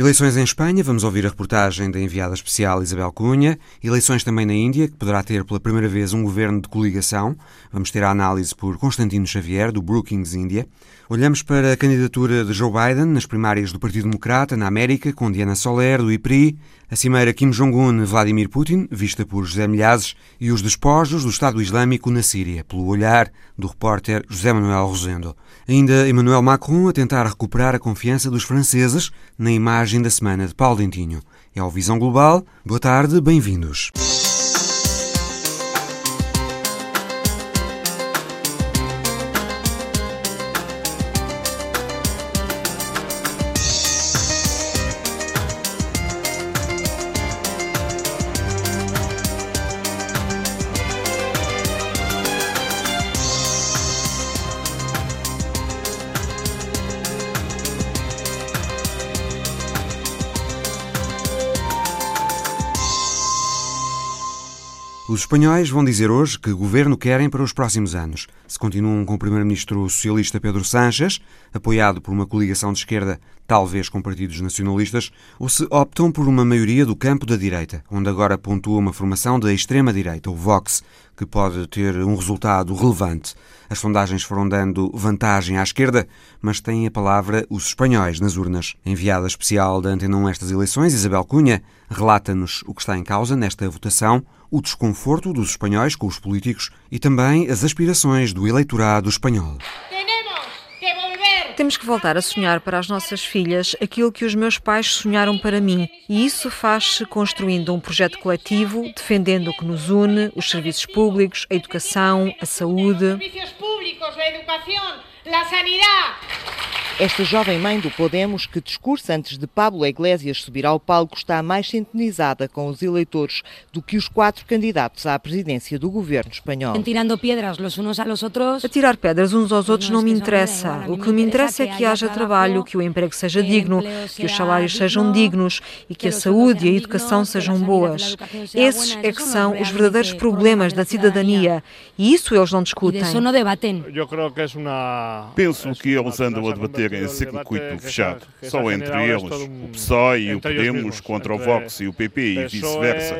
Eleições em Espanha, vamos ouvir a reportagem da enviada especial Isabel Cunha. Eleições também na Índia, que poderá ter pela primeira vez um governo de coligação. Vamos ter a análise por Constantino Xavier, do Brookings India. Olhamos para a candidatura de Joe Biden nas primárias do Partido Democrata na América, com Diana Soler, do IPRI, a cimeira Kim Jong-un Vladimir Putin, vista por José Milhazes, e os despojos do Estado Islâmico na Síria, pelo olhar do repórter José Manuel Rosendo. Ainda Emmanuel Macron a tentar recuperar a confiança dos franceses na imagem da semana de Paulo Dentinho. É o Visão Global. Boa tarde, bem-vindos. Os espanhóis vão dizer hoje que governo querem para os próximos anos. Se continuam com o primeiro-ministro socialista Pedro Sánchez, apoiado por uma coligação de esquerda, talvez com partidos nacionalistas, ou se optam por uma maioria do campo da direita, onde agora pontua uma formação da extrema-direita, o Vox, que pode ter um resultado relevante. As sondagens foram dando vantagem à esquerda, mas têm a palavra os espanhóis nas urnas. Enviada especial da Antena 1 estas eleições, Isabel Cunha relata-nos o que está em causa nesta votação, o desconforto dos espanhóis com os políticos e também as aspirações do eleitorado espanhol. Temos que voltar a sonhar para as nossas filhas aquilo que os meus pais sonharam para mim. E isso faz-se construindo um projeto coletivo, defendendo o que nos une, os serviços públicos, a educação, a saúde. Esta jovem mãe do Podemos, que discursa antes de Pablo Iglesias subir ao palco, está mais sintonizada com os eleitores do que os quatro candidatos à presidência do governo espanhol. Tirando pedras los unos a los outros. A tirar pedras uns aos outros não me interessa. O que me interessa é que haja trabalho, que o emprego seja digno, que os salários sejam dignos e que a saúde e a educação sejam boas. Esses é que são os verdadeiros problemas da cidadania e isso eles não discutem. Penso que eles andam a debater em circuito fechado, só entre eles, o PSOE e o Podemos contra o Vox e o PP e vice-versa.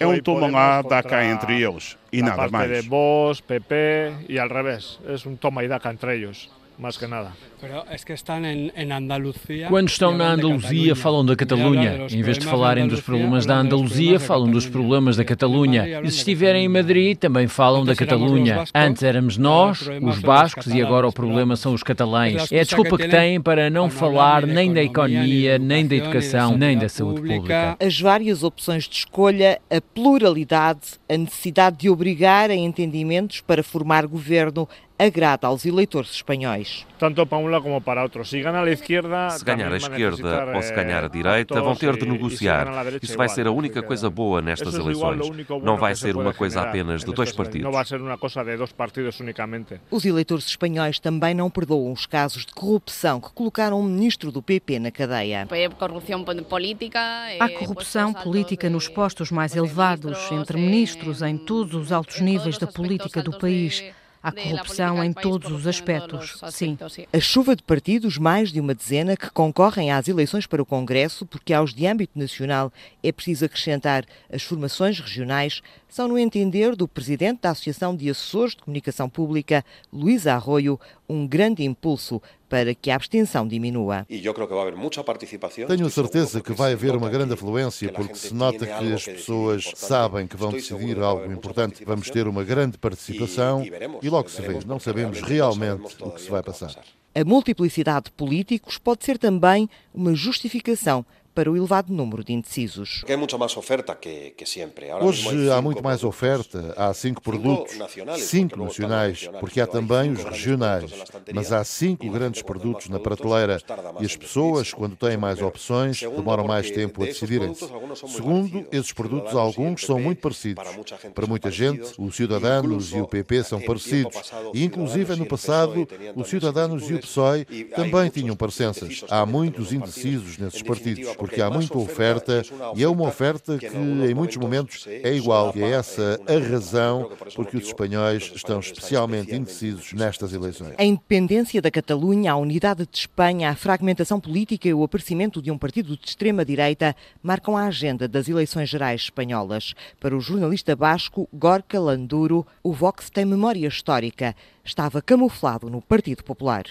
É um toma lá, dá cá entre eles e nada mais. Vox, PP e al revés, é um toma e dá cá entre eles, mais que nada. Quando estão na Andaluzia, falam da Catalunha. Em vez de falarem dos problemas da Andaluzia, falam dos problemas da Catalunha. E se estiverem em Madrid, também falam da Catalunha. Antes éramos nós, os bascos, e agora o problema são os catalães. É a desculpa que têm para não falar nem da economia, nem da educação, nem da saúde pública. As várias opções de escolha, a pluralidade, a necessidade de obrigar a entendimentos para formar governo agrada aos eleitores espanhóis. Tanto para um lado como para outro. Se ganhar a esquerda, se ganhar a esquerda ou se ganhar a direita, vão ter de negociar. Isso vai ser a única coisa boa nestas eleições. Não vai ser uma coisa apenas de dois partidos. Não vai ser uma coisa de dois partidos unicamente. Os eleitores espanhóis também não perdoam os casos de corrupção que colocaram um ministro do PP na cadeia. Há corrupção política nos postos mais elevados, entre ministros, em todos os altos níveis da política do país. Há corrupção em todos os aspectos, sim. A chuva de partidos, mais de uma dezena, que concorrem às eleições para o Congresso, porque aos de âmbito nacional é preciso acrescentar as formações regionais, são, no entender do presidente da Associação de Assessores de Comunicação Pública, Luís Arroio, um grande impulso para que a abstenção diminua. Tenho certeza que vai haver uma grande afluência, porque se nota que as pessoas sabem que vão decidir algo importante. Vamos ter uma grande participação e logo se vê. Não sabemos realmente o que se vai passar. A multiplicidade de políticos pode ser também uma justificação para o elevado número de indecisos. Hoje há muito mais oferta, há cinco produtos, cinco nacionais, porque há também os regionais, mas há cinco grandes produtos na prateleira. e as pessoas, quando têm mais opções, demoram mais tempo a decidirem-se. Segundo, esses produtos, alguns são muito parecidos. Para muita gente, os Ciudadanos e o PP são parecidos, e inclusive no passado, os Ciudadanos e o PSOE também tinham parecenças. Há muitos indecisos nesses partidos. Porque há muita oferta e é uma oferta que em muitos momentos é igual. E é essa a razão por que os espanhóis estão especialmente indecisos nestas eleições. A independência da Catalunha, a unidade de Espanha, a fragmentação política e o aparecimento de um partido de extrema-direita marcam a agenda das eleições gerais espanholas. Para o jornalista basco Gorka Landuro, o Vox tem memória histórica estava camuflado no Partido Popular.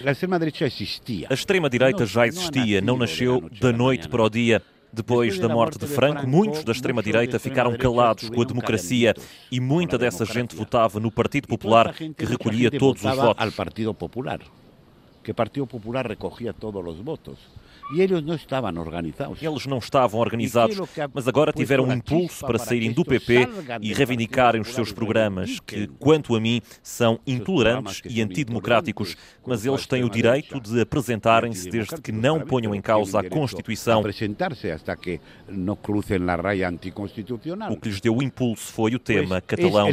A extrema-direita já existia, não nasceu da noite para o dia. Depois da morte de Franco, muitos da extrema-direita ficaram calados com a democracia e muita dessa gente votava no Partido Popular, que recolhia todos os votos. Partido Popular, que Partido Popular recolhia todos os votos. E eles não estavam organizados. Eles não estavam organizados, mas agora tiveram um impulso para saírem do PP e reivindicarem os seus programas, que, quanto a mim, são intolerantes e antidemocráticos, mas eles têm o direito de apresentarem-se desde que não ponham em causa a Constituição. O que lhes deu o impulso foi o tema catalão.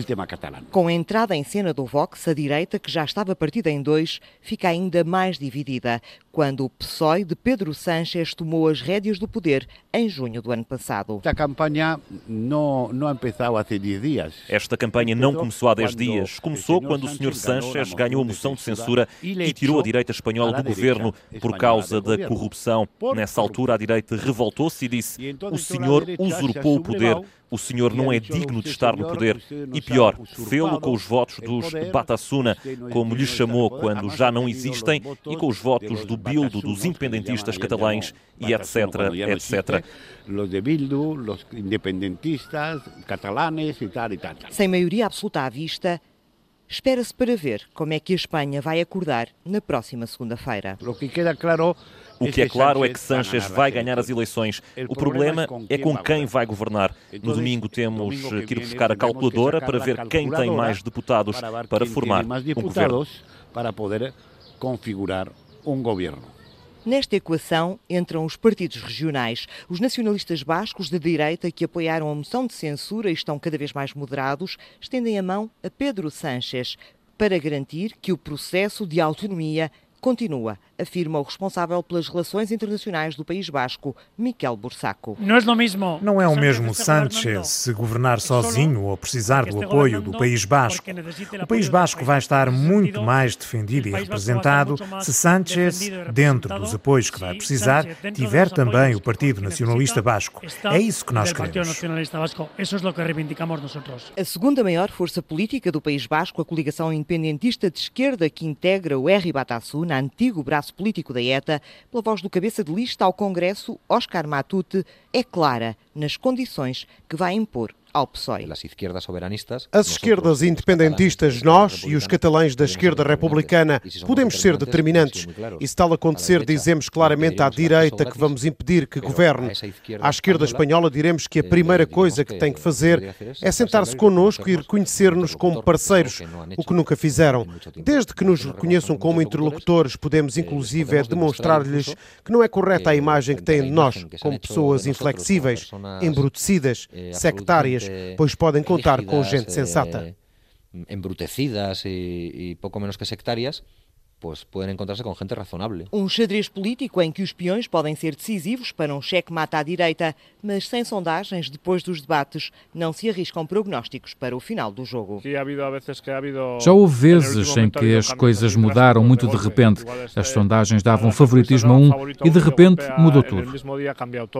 Com a entrada em cena do Vox, a direita, que já estava partida em dois, fica ainda mais dividida quando o PSOE de Pedro Sánchez tomou as rédeas do poder em junho do ano passado. Esta campanha não, não começou há 10 dias. Esta campanha não começou há 10 dias. Começou quando o Sr. Sánchez ganhou a moção de censura e tirou a direita espanhola do governo por causa da corrupção. Nessa altura, a direita revoltou-se e disse: o senhor usurpou o poder o senhor não é digno de estar no poder. E pior, fê-lo com os votos dos Batasuna, como lhe chamou quando já não existem, e com os votos do Bildo, dos independentistas catalães, e etc, etc. Sem maioria absoluta à vista, espera-se para ver como é que a Espanha vai acordar na próxima segunda-feira. O que queda claro o que é claro é que Sanchez vai ganhar as eleições. O problema é com quem vai governar. No domingo temos que ir buscar a calculadora para ver quem tem mais deputados para formar um governo. Para poder configurar um governo. Nesta equação entram os partidos regionais. Os nacionalistas bascos de direita que apoiaram a moção de censura e estão cada vez mais moderados estendem a mão a Pedro Sánchez para garantir que o processo de autonomia continua, afirma o responsável pelas relações internacionais do País Basco, Miquel Bursaco. Não é o mesmo Sánchez se governar sozinho ou precisar do apoio do País Basco. O País Basco vai estar muito mais defendido e representado se Sánchez, dentro dos apoios que vai precisar, tiver também o Partido Nacionalista Basco. É isso que nós queremos. A segunda maior força política do País Basco, a coligação independentista de esquerda que integra o R. Batasuna, antigo braço político da ETA, pela voz do cabeça de lista ao Congresso, Oscar Matute, é clara nas condições que vai impor ao PSOE. As esquerdas independentistas, nós e os catalães da esquerda republicana, podemos ser determinantes. E se tal acontecer, dizemos claramente à direita que vamos impedir que governe. À esquerda espanhola, diremos que a primeira coisa que tem que fazer é sentar-se connosco e reconhecer-nos como parceiros, o que nunca fizeram. Desde que nos reconheçam como interlocutores, podemos inclusive demonstrar-lhes que não é correta a imagem que têm de nós, como pessoas inflexíveis, embrutecidas, sectárias pois podem contar com gente sensata. Embrutecidas e, e pouco menos que sectárias, pues pueden encontrarse com gente razonable. Um xadrez político em que os peões podem ser decisivos para um cheque-mata à direita, mas sem sondagens, depois dos debates, não se arriscam prognósticos para o final do jogo. Já houve vezes em que as coisas mudaram muito de repente. As sondagens davam favoritismo a um e de repente mudou tudo.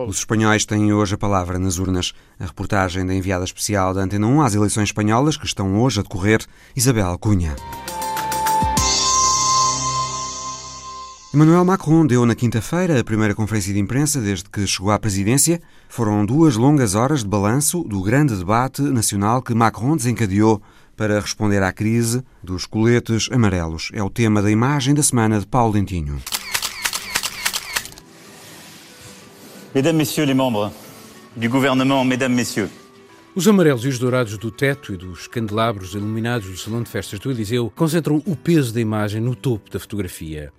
Os espanhóis têm hoje a palavra nas urnas. A reportagem da enviada especial da Antena 1 às eleições espanholas, que estão hoje a decorrer, Isabel Cunha. Emmanuel Macron deu na quinta-feira a primeira conferência de imprensa desde que chegou à presidência. Foram duas longas horas de balanço do grande debate nacional que Macron desencadeou para responder à crise dos coletes amarelos. É o tema da imagem da semana de Paulo Dentinho. Mesdames, Messieurs les membres du gouvernement, Mesdames, Messieurs. Os amarelos e os dourados do teto e dos candelabros iluminados do Salão de Festas do Eliseu concentram o peso da imagem no topo da fotografia.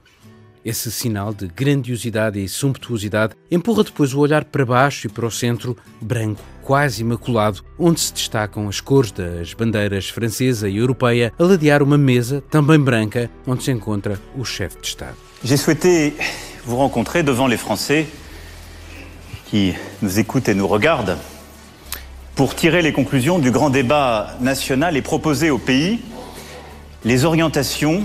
Esse sinal de grandiosidade e sumptuosidade empurra depois o olhar para baixo e para o centro, branco, quase imaculado, onde se destacam as cores das bandeiras francesa e europeia, a ladear uma mesa, também branca, onde se encontra o chefe de Estado. J'ai souhaité vous rencontrer devant les Français qui nous écoutent et nous regardent, pour tirer les conclusions du grand débat national et proposer au pays les orientations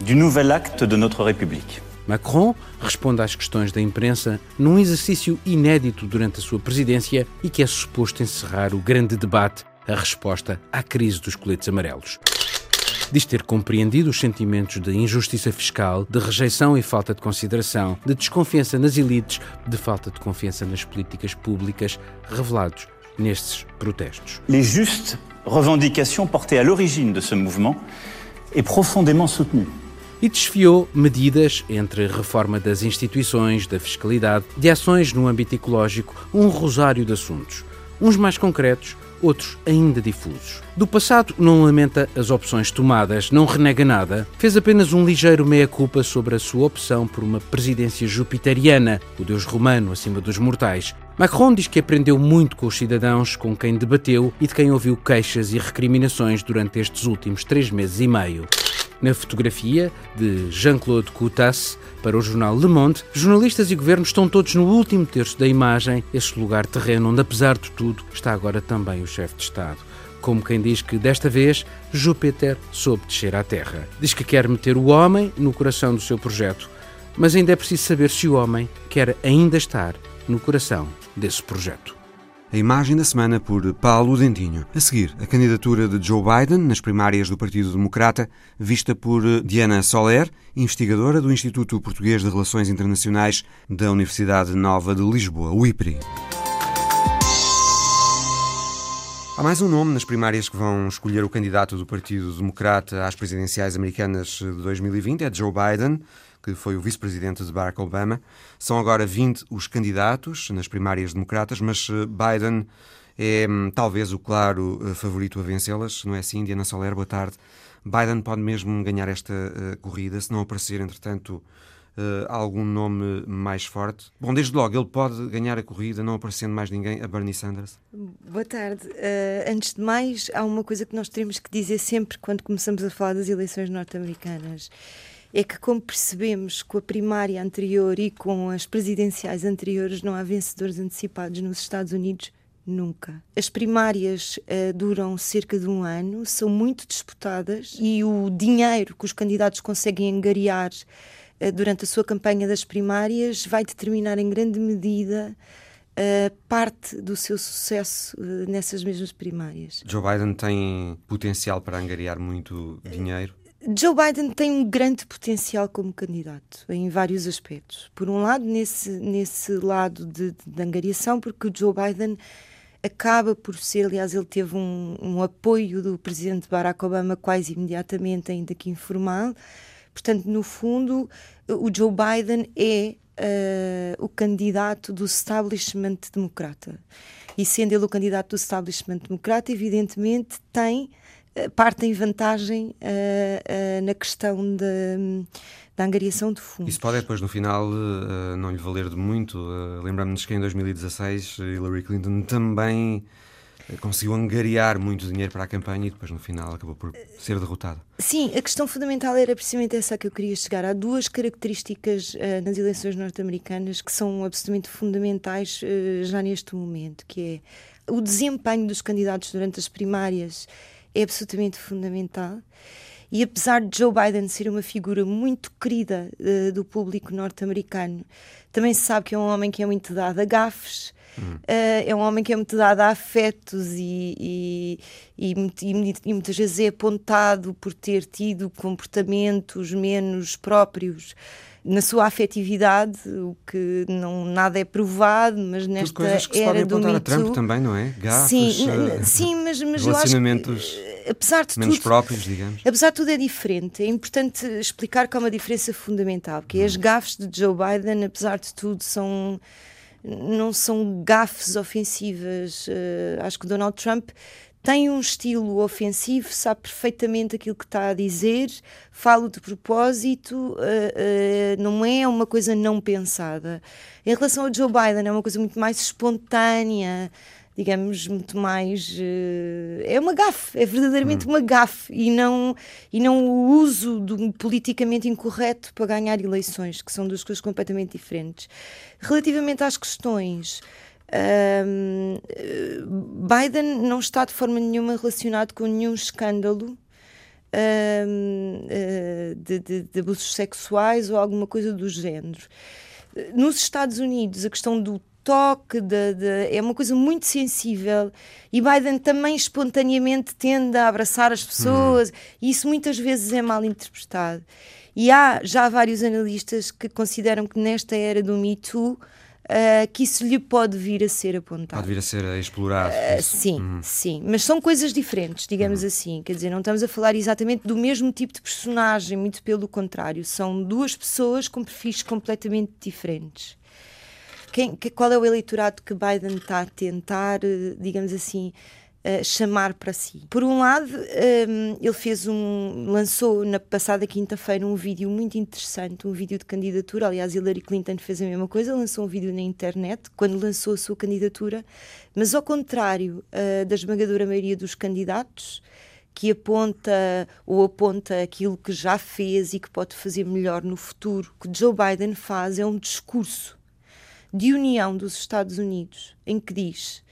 du nouvel acte de notre République. Macron responde às questões da imprensa num exercício inédito durante a sua presidência e que é suposto encerrar o grande debate, a resposta à crise dos coletes amarelos. Diz ter compreendido os sentimentos de injustiça fiscal, de rejeição e falta de consideração, de desconfiança nas elites, de falta de confiança nas políticas públicas, revelados nestes protestos. Les justes revendications portées à l'origine de ce mouvement est profondément soutenues. E desfiou medidas entre reforma das instituições, da fiscalidade, de ações no âmbito ecológico, um rosário de assuntos, uns mais concretos, outros ainda difusos. Do passado não lamenta as opções tomadas, não renega nada, fez apenas um ligeiro meia-culpa sobre a sua opção por uma presidência jupiteriana, o deus romano acima dos mortais. Macron diz que aprendeu muito com os cidadãos com quem debateu e de quem ouviu queixas e recriminações durante estes últimos três meses e meio. Na fotografia de Jean-Claude Coutas para o jornal Le Monde, jornalistas e governos estão todos no último terço da imagem, esse lugar terreno onde, apesar de tudo, está agora também o chefe de Estado. Como quem diz que desta vez Júpiter soube descer à Terra. Diz que quer meter o homem no coração do seu projeto, mas ainda é preciso saber se o homem quer ainda estar no coração desse projeto. A imagem da semana por Paulo Dentinho. A seguir, a candidatura de Joe Biden nas primárias do Partido Democrata, vista por Diana Soler, investigadora do Instituto Português de Relações Internacionais da Universidade Nova de Lisboa, o IPRI. Há mais um nome nas primárias que vão escolher o candidato do Partido Democrata às presidenciais americanas de 2020, é Joe Biden que foi o vice-presidente de Barack Obama. São agora 20 os candidatos nas primárias democratas, mas eh, Biden é hum, talvez o claro eh, favorito a vencê-las, não é assim? Diana Soler, boa tarde. Biden pode mesmo ganhar esta uh, corrida se não aparecer, entretanto, algum nome mais forte? Bom, desde logo, ele pode ganhar a corrida não aparecendo mais ninguém a Bernie Sanders? Boa tarde. Uh, antes de mais, há uma coisa que nós temos que dizer sempre quando começamos a falar das eleições norte-americanas é que, como percebemos com a primária anterior e com as presidenciais anteriores, não há vencedores antecipados nos Estados Unidos nunca. As primárias uh, duram cerca de um ano, são muito disputadas e o dinheiro que os candidatos conseguem angariar uh, durante a sua campanha das primárias vai determinar em grande medida Uh, parte do seu sucesso uh, nessas mesmas primárias. Joe Biden tem potencial para angariar muito dinheiro? Joe Biden tem um grande potencial como candidato, em vários aspectos. Por um lado, nesse, nesse lado de, de angariação, porque o Joe Biden acaba por ser, aliás, ele teve um, um apoio do presidente Barack Obama quase imediatamente, ainda que informal. Portanto, no fundo, o Joe Biden é uh, o candidato do establishment democrata. E sendo ele o candidato do establishment democrata, evidentemente tem eh, partem vantagem uh, uh, na questão de, da angariação de fundos. Isso pode depois, no final, uh, não lhe valer de muito. Lembramos-nos que em 2016 Hillary Clinton também conseguiu angariar muito dinheiro para a campanha e depois, no final, acabou por ser derrotada. Sim, a questão fundamental era precisamente essa que eu queria chegar. Há duas características nas eleições norte-americanas que são absolutamente fundamentais já neste momento, que é o desempenho dos candidatos durante as primárias é absolutamente fundamental. E apesar de Joe Biden ser uma figura muito querida uh, do público norte-americano, também se sabe que é um homem que é muito dado a gafes, uh, é um homem que é muito dado a afetos e, e, e, e, muitas vezes é apontado por ter tido comportamentos menos próprios na sua afetividade, o que não nada é provado, mas nesta coisas que era se do Me Too, a Trump também, não é? Gafes, sim, uh, sim, mas, mas relacionamentos eu acho que, apesar de menos tudo, próprios, digamos. Apesar de tudo é diferente. É importante explicar que há uma diferença fundamental, que é as hum. gafes de Joe Biden, apesar de tudo, são não são gafes ofensivas. Uh, acho que Donald Trump tem um estilo ofensivo, sabe perfeitamente aquilo que está a dizer, fala de propósito, uh, uh, não é uma coisa não pensada. Em relação ao Joe Biden, é uma coisa muito mais espontânea, digamos, muito mais. Uh, é uma gafe, é verdadeiramente hum. uma gafe e não, e não o uso do politicamente incorreto para ganhar eleições, que são duas coisas completamente diferentes. Relativamente às questões. Uh, Biden não está de forma nenhuma relacionado com nenhum escândalo uh, de, de, de abusos sexuais ou alguma coisa do género. Nos Estados Unidos, a questão do toque, de, de, é uma coisa muito sensível e Biden também espontaneamente tende a abraçar as pessoas hum. e isso muitas vezes é mal interpretado. E há já vários analistas que consideram que nesta era do Me Too uh, que isso lhe pode vir a ser apontado. Pode vir a ser explorado. Uh, sim, uhum. sim. Mas são coisas diferentes, digamos uhum. assim. Quer dizer, não estamos a falar exatamente do mesmo tipo de personagem, muito pelo contrário. São duas pessoas com perfis completamente diferentes. Quem, qual é o eleitorado que Biden está a tentar, eh, digamos assim, Chamar para si. Por um lado, um, ele fez um, lançou na passada quinta-feira um vídeo muito interessante, um vídeo de candidatura. Aliás, Hillary Clinton fez a mesma coisa, lançou um vídeo na internet quando lançou a sua candidatura, mas ao contrário uh, da esmagadora maioria dos candidatos, que aponta ou aponta aquilo que já fez e que pode fazer melhor no futuro, o que Joe Biden faz é um discurso de união dos Estados Unidos em que diz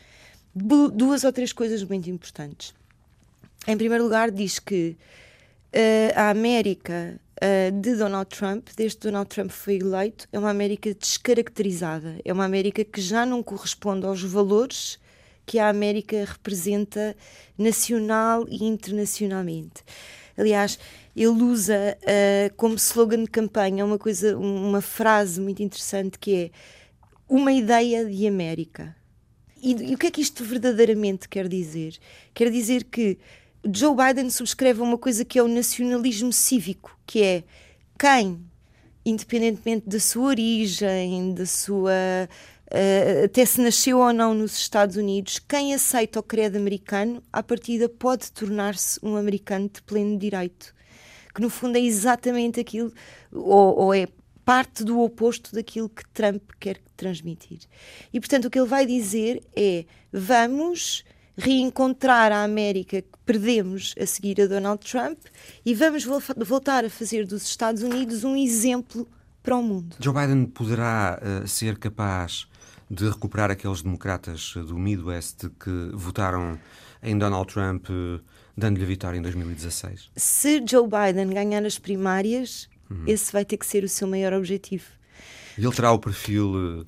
duas ou três coisas muito importantes. Em primeiro lugar, diz que uh, a América uh, de Donald Trump, desde que Donald Trump foi eleito, é uma América descaracterizada. É uma América que já não corresponde aos valores que a América representa nacional e internacionalmente. Aliás, ele usa uh, como slogan de campanha uma coisa, uma frase muito interessante que é uma ideia de América. E, e, o que é que isto verdadeiramente quer dizer? Quer dizer que Joe Biden subscreve uma coisa que é o nacionalismo cívico, que é quem, independentemente da sua origem, da sua. Uh, até se nasceu ou não nos Estados Unidos, quem aceita o credo americano, à partida pode tornar-se um americano de pleno direito. Que no fundo é exatamente aquilo, ou, ou é parte do oposto daquilo que Trump quer transmitir. E, portanto, o que ele vai dizer é: vamos reencontrar a América que perdemos a seguir a Donald Trump e vamos voltar a fazer dos Estados Unidos um exemplo para o mundo. Joe Biden poderá uh, ser capaz de recuperar aqueles democratas do Midwest que votaram em Donald Trump, uh, dando-lhe a vitória em 2016? Se Joe Biden ganhar as primárias, Uhum. Esse vai ter que ser o seu maior objetivo. Ele terá o perfil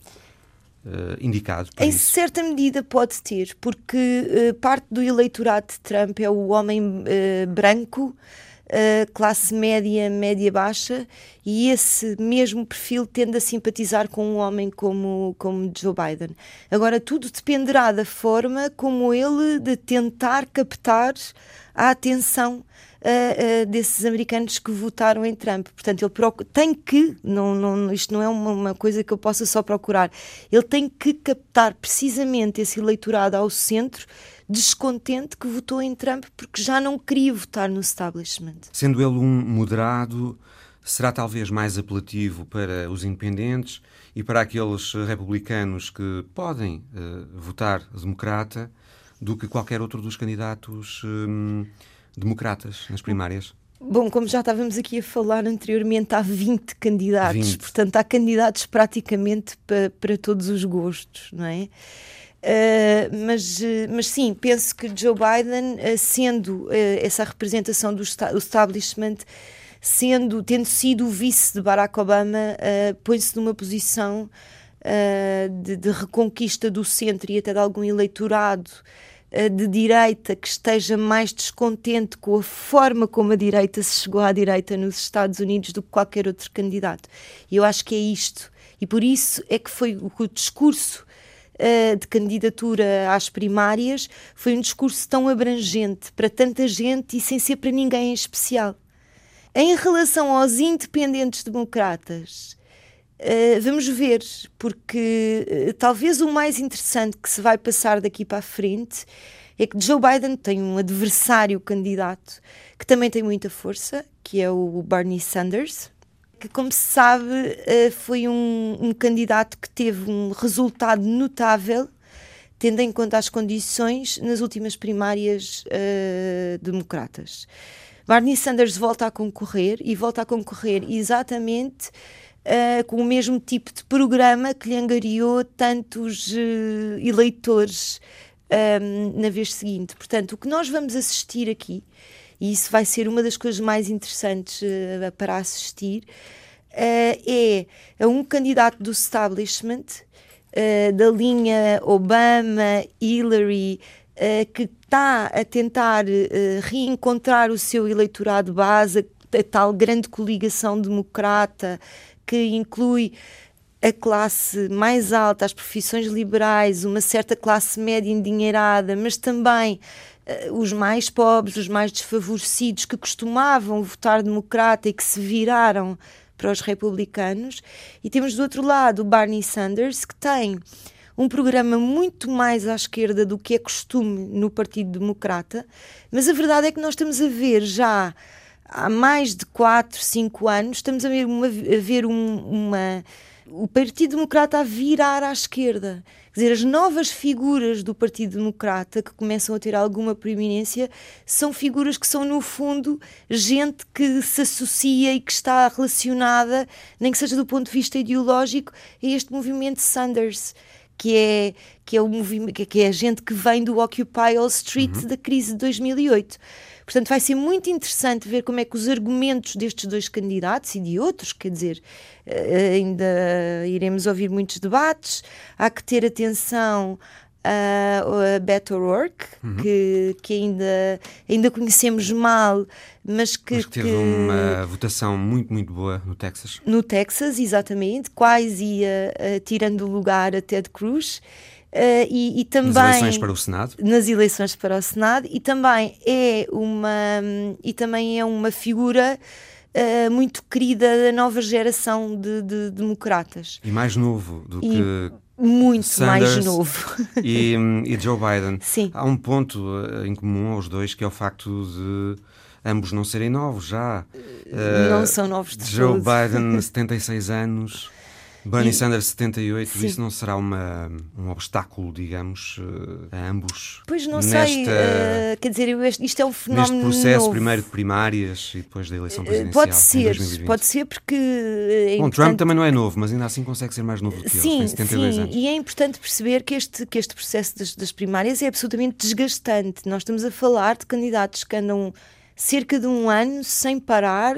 uh, indicado Em isso? certa medida pode ter, porque uh, parte do eleitorado de Trump é o homem uh, branco, classe média, média baixa, e esse mesmo perfil tende a simpatizar com um homem como, como Joe Biden. Agora, tudo dependerá da forma como ele de tentar captar a atenção uh, uh, desses americanos que votaram em Trump. Portanto, ele tem que, não, não, isto não é uma, uma, coisa que eu possa só procurar, ele tem que captar precisamente esse eleitorado ao centro descontente que votou em Trump porque já não queria votar no establishment. Sendo ele um moderado, será talvez mais apelativo para os independentes e para aqueles republicanos que podem uh, votar democrata do que qualquer outro dos candidatos hum, democratas nas primárias? Bom, como já estávamos aqui a falar anteriormente, há 20 candidatos, 20. portanto, há candidatos praticamente para, para todos os gostos, não é? Uh, mas, mas sim, penso que Joe Biden, uh, sendo uh, essa representação do, esta establishment, sendo, tendo sido o vice de Barack Obama, põe-se numa posição de, de, reconquista do centro e até de algum eleitorado de direita que esteja mais descontente com a forma como a direita se chegou à direita nos Estados Unidos do que qualquer outro candidato. E eu acho que é isto. E por isso é que foi o discurso uh, de candidatura às primárias foi um discurso tão abrangente para tanta gente e sem ser para ninguém em especial. Em relação aos independentes democratas, Uh, vamos ver, porque uh, talvez o mais interessante que se vai passar daqui para a frente é que Joe Biden tem um adversário candidato que também tem muita força, que é o Bernie Sanders, que, como se sabe, uh, foi um, um, candidato que teve um resultado notável tendo em conta as condições nas últimas primárias uh, democratas. Bernie Sanders volta a concorrer e volta a concorrer exatamente uh, com o mesmo tipo de programa que lhe angariou tantos uh, eleitores um, na vez seguinte. Portanto, o que nós vamos assistir aqui, e isso vai ser uma das coisas mais interessantes uh, para assistir, é a um candidato do establishment, da linha Obama, Hillary, que está a tentar reencontrar o seu eleitorado base, a tal grande coligação democrata que inclui a classe mais alta, as profissões liberais, uma certa classe média endinheirada, mas também os mais pobres, os mais desfavorecidos, que costumavam votar democrata e que se viraram para os republicanos. E temos do outro lado o Barney Sanders, que tem um programa muito mais à esquerda do que é costume no Partido Democrata, mas a verdade é que nós estamos a ver já há mais de 4, 5 anos, estamos a ver, uma, a ver um, uma, o Partido Democrata a virar à esquerda. Quer dizer, as novas figuras do Partido Democrata que começam a ter alguma proeminência são figuras que são, no fundo, gente que se associa e que está relacionada, nem que seja do ponto de vista ideológico, a este movimento Sanders que é que é o movimento que é a gente que vem do Occupy Wall Street uhum. da crise de 2008. Portanto, vai ser muito interessante ver como é que os argumentos destes dois candidatos e de outros, quer dizer, eh, ainda iremos ouvir muitos debates, há que ter atenção a, a Beto O'Rourke, uhum. que, que ainda, ainda conhecemos mal, mas que, mas que teve que, uma votação muito, muito boa no Texas. No Texas, exatamente, quase ia uh, tirando lugar a Ted Cruz. Uh, e, e, também nas eleições para o Senado? Nas eleições para o Senado. E também é uma e também é uma figura uh, muito querida da nova geração de, de democratas. E mais novo do e que muito Sanders mais novo. e, e Joe Biden. Sim. há um ponto uh, em comum aos dois que é o facto de ambos não serem novos já. Não são novos de Joe Biden 76 anos Bernie e, Sanders 78, sim. isso não será uma, um obstáculo, digamos, eh, a ambos? Pois não nesta, sei, uh, quer dizer, isto é um fenómeno Neste processo novo. primeiro de primárias e depois da eleição presidencial Pode ser, pode ser porque... É Bom, Trump também não é novo, mas ainda assim consegue ser mais novo do que sim, ele, tem 72 sim, anos. e é importante perceber que este, que este processo das, das primárias é absolutamente desgastante. Nós estamos a falar de candidatos que andam cerca de um ano sem parar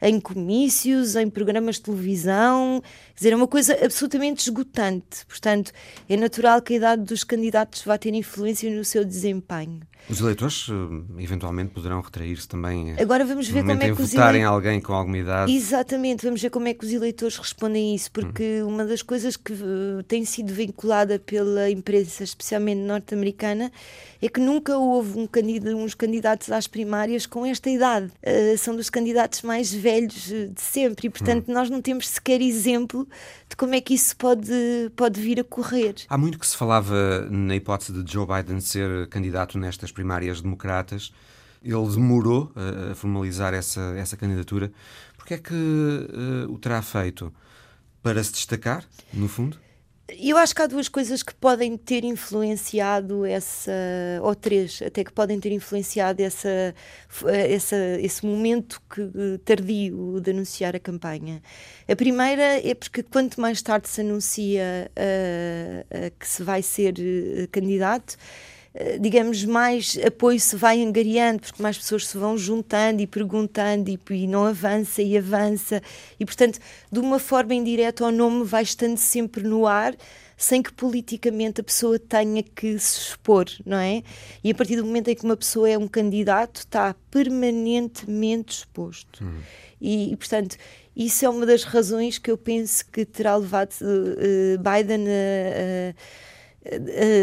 em comícios, em programas de televisão, quer dizer, é uma coisa absolutamente esgotante. Portanto, é natural que a idade dos candidatos vá ter influência no seu desempenho. Os eleitores eh, eventualmente poderão retrair-se também. Eh, Agora vamos ver como é que os votarem alguém com alguma idade. Exatamente, vamos ver como é que os eleitores respondem a isso, porque uhum. uma das coisas que uh, tem sido vinculada pela imprensa, especialmente norte-americana, é que nunca houve um candidato, uns candidatos às primárias com esta idade. Uh, são dos candidatos mais velhos velhos de sempre e, portanto, hum. nós não temos sequer exemplo de como é que isso pode, pode vir a correr. Há muito que se falava na hipótese de Joe Biden ser candidato nestas primárias democratas. Ele demorou a, formalizar essa, essa candidatura. Porque é que uh, o terá feito? Para se destacar, no fundo? Eu acho que há duas coisas que podem ter influenciado essa, ou três, até que podem ter influenciado essa, essa, esse momento que, tardio de anunciar a campanha. A primeira é porque quanto mais tarde se anuncia uh, uh, que se vai ser uh, candidato, eh, digamos, mais apoio se vai angariando, porque mais pessoas se vão juntando e perguntando e, e, não avança e avança. E, portanto, de uma forma indireta, o nome vai estando sempre no ar, sem que politicamente a pessoa tenha que se expor, não é? E a partir do momento em que uma pessoa é um candidato, está permanentemente exposto. Uhum. E, e, portanto, isso é uma das razões que eu penso que terá levado uh, Biden a. Uh,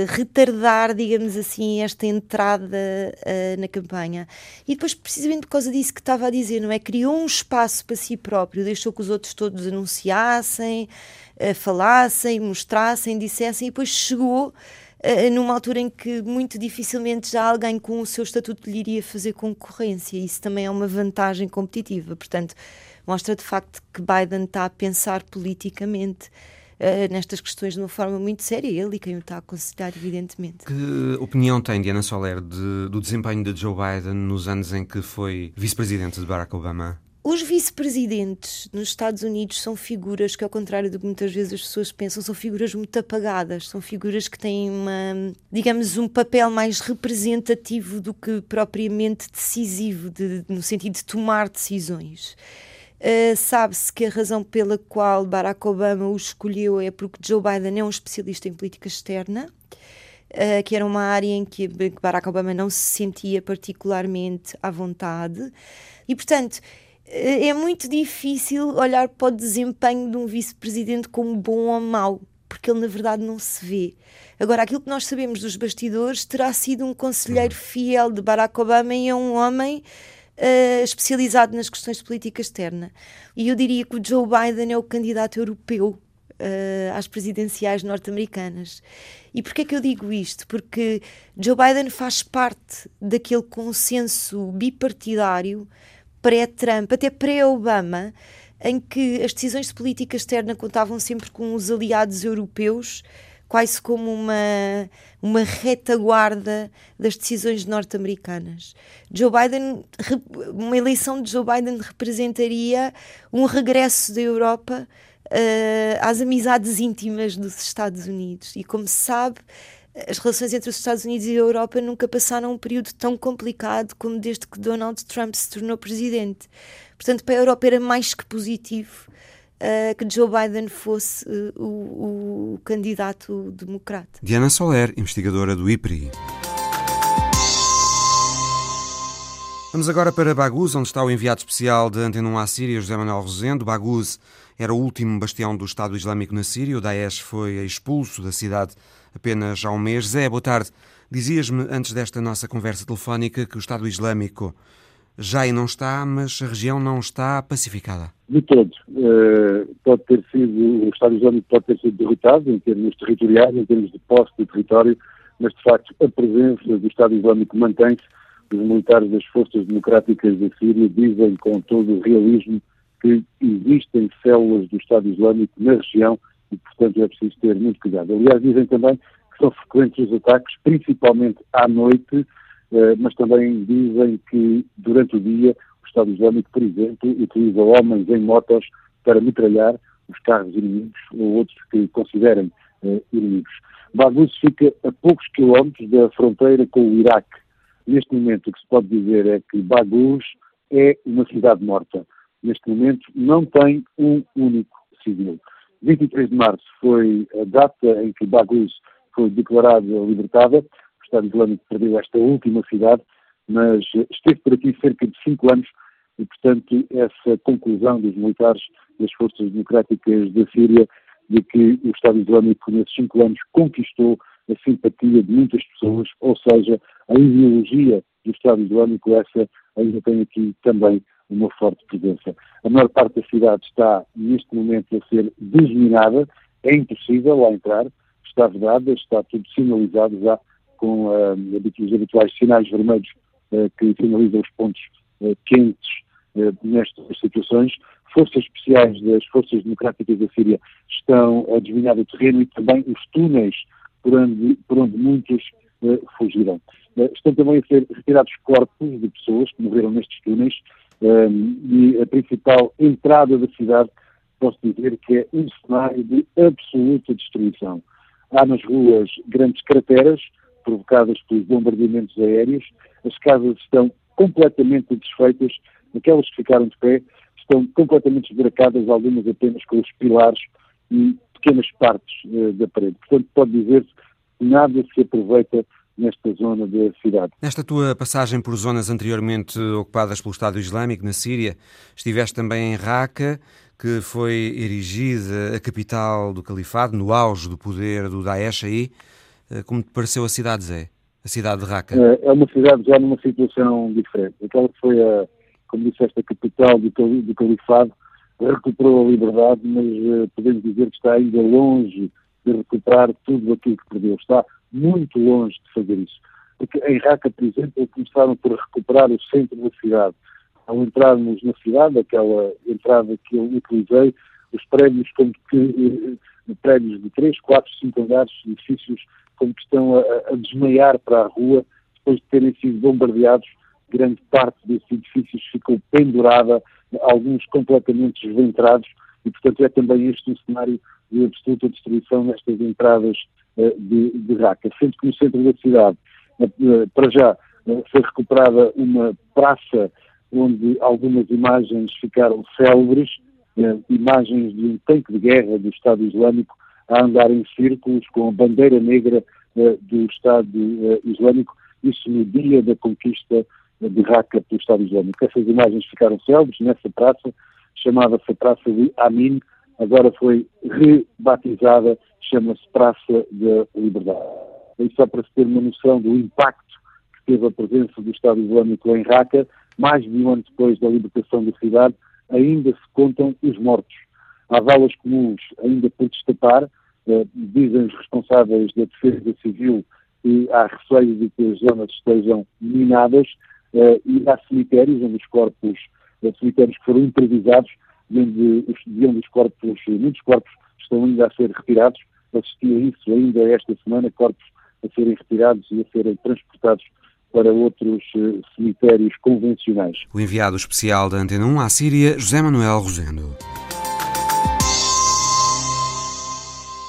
retardar, digamos assim, esta entrada uh, na campanha. E depois, precisamente por causa disso que estava a dizer, não é? Criou um espaço para si próprio, deixou que os outros todos anunciassem, uh, falassem, mostrassem, dissessem, e depois chegou uh, numa altura em que muito dificilmente já alguém com o seu estatuto lhe iria fazer concorrência. Isso também é uma vantagem competitiva. Portanto, mostra de facto que Biden está a pensar politicamente uh, nestas questões de uma forma muito séria, ele e quem o está a aconselhar, evidentemente. Que opinião tem, Diana Soler, de, do desempenho de Joe Biden nos anos em que foi vice-presidente de Barack Obama? Os vice-presidentes nos Estados Unidos são figuras que, ao contrário do que muitas vezes as pessoas pensam, são figuras muito apagadas, são figuras que têm uma, digamos, um papel mais representativo do que propriamente decisivo, de, no sentido de tomar decisões. Uh, Sabe-se que a razão pela qual Barack Obama o escolheu é porque Joe Biden é um especialista em política externa. Uh, que era uma área em que Barack Obama não se sentia particularmente à vontade. E, portanto, é muito difícil olhar para o desempenho de um vice-presidente como bom ou mau, porque ele na verdade não se vê. Agora, aquilo que nós sabemos dos bastidores terá sido um conselheiro fiel de Barack Obama e é um homem uh, especializado nas questões de política externa. E eu diria que o Joe Biden é o candidato europeu Uh, às presidenciais norte-americanas. E porquê é que eu digo isto? Porque Joe Biden faz parte daquele consenso bipartidário pré-Trump, até pré-Obama, em que as decisões de política externa contavam sempre com os aliados europeus, quase como uma, uma retaguarda das decisões norte-americanas. Joe Biden, uma eleição de Joe Biden representaria um regresso da Europa uh, às amizades íntimas dos Estados Unidos. E como se sabe, as relações entre os Estados Unidos e a Europa nunca passaram um período tão complicado como desde que Donald Trump se tornou presidente. Portanto, para a Europa era mais que positivo uh, que Joe Biden fosse uh, o, o candidato democrata. Diana Soler, investigadora do IPRI. Vamos agora para Baguz, onde está o enviado especial da Antena 1 à Síria, José Manuel Rosendo. Baguz era o último bastião do Estado Islâmico na Síria. O Daesh foi expulso da cidade apenas há um mês. Zé, boa tarde. Dizias-me antes desta nossa conversa telefónica que o Estado Islâmico já aí não está, mas a região não está pacificada. De todo. Uh, pode ter sido, o Estado Islâmico pode ter sido derrotado em termos territoriais, em termos de posse de território, mas de facto a presença do Estado Islâmico mantém-se. Os militares das forças democráticas da Síria dizem com todo o realismo que existem células do Estado Islâmico na região e, portanto, é preciso ter muito cuidado. Aliás, dizem também que são frequentes os ataques, principalmente à noite, eh, mas também dizem que durante o dia o Estado Islâmico, por exemplo, utiliza homens em motos para metralhar os carros inimigos ou outros que considerem eh, inimigos. Baghouz fica a poucos quilómetros da fronteira com o Iraque. Neste momento, o que se pode dizer é que Baghouz é uma cidade morta. Neste momento, não tem um único civil. 23 de março foi a data em que Baghouz foi declarada libertada. Estado Islâmico perdeu esta última cidade, mas esteve por aqui cerca de cinco anos e, portanto, essa conclusão dos militares das forças democráticas da Síria de que o Estado Islâmico, nesses cinco anos, conquistou a simpatia de muitas pessoas, ou seja, a ideologia do Estado Islâmico, essa ainda tem aqui também uma forte presença. A maior parte da cidade está, neste momento, a ser desminada, é impossível lá entrar, está vedada, está tudo sinalizado já com uh, os habituais sinais vermelhos uh, que sinalizam os pontos uh, quentes nestas situações. Forças especiais das Forças Democráticas da Síria estão a desminar o terreno e também os túneis por onde, por onde muitos fugiram. estão também a ser retirados corpos de pessoas que morreram nestes túneis e a principal entrada da cidade, posso dizer que é um cenário de absoluta destruição. Há nas ruas grandes crateras provocadas pelos bombardeamentos aéreos, as casas estão completamente desfeitas, aquelas que ficaram de pé estão completamente esburacadas, algumas apenas com os pilares e pequenas partes uh, da parede. Portanto, pode dizer-se que nada se aproveita nesta zona da cidade. Nesta tua passagem por zonas anteriormente ocupadas pelo Estado Islâmico, na Síria, estiveste também em Raqqa, que foi erigida a capital do califado, no auge do poder do Daesh aí. Eh, como te pareceu a cidade, Zé? A cidade de Raqqa? É, é uma cidade já numa situação diferente. Aquela que foi, a, como disseste, a capital do, do califado, recuperou a liberdade, mas uh, podemos dizer que está ainda longe de recuperar tudo aquilo que perdeu. Está muito longe de fazer isso. Porque em Raqqa, por exemplo, começaram por recuperar o centro da cidade. Ao entrarmos na cidade, aquela entrada que eu utilizei, os prédios como que prédios de 3, 4, 5 andares, edifícios como que estão a, a desmaiar para a rua depois de terem sido bombardeados. Grande parte desses edifícios ficou pendurada, alguns completamente desventrados, e portanto é também este um cenário de absoluta destruição nestas entradas uh, de, de. Sendo que no centro da cidade, uh, para já, uh, foi recuperada uma praça onde algumas imagens ficaram célebres, imagens de um tanque de guerra do Estado Islâmico a andar em círculos com a bandeira negra do Estado Islâmico, isso no dia da conquista de Raqqa pelo Estado Islâmico. Essas imagens ficaram célebres nessa praça, chamava-se a Praça de Amin, agora foi rebatizada, chama-se Praça da Liberdade. E só para se ter uma noção do impacto que teve a presença do Estado Islâmico em Raqqa, mais de um ano depois da libertação da cidade, ainda se contam os mortos. Há valas comuns ainda por destapar, eh, dizem os responsáveis da defesa civil que há receio de que as zonas estejam minadas, eh, e há cemitérios onde os corpos, eh, cemitérios que foram improvisados, de onde, de onde os corpos, muitos corpos estão ainda a ser retirados. Assisti a isso ainda esta semana, corpos a serem retirados e a serem transportados para outros cemitérios convencionais. O enviado especial da Antena 1 à Síria, José Manuel Rosendo.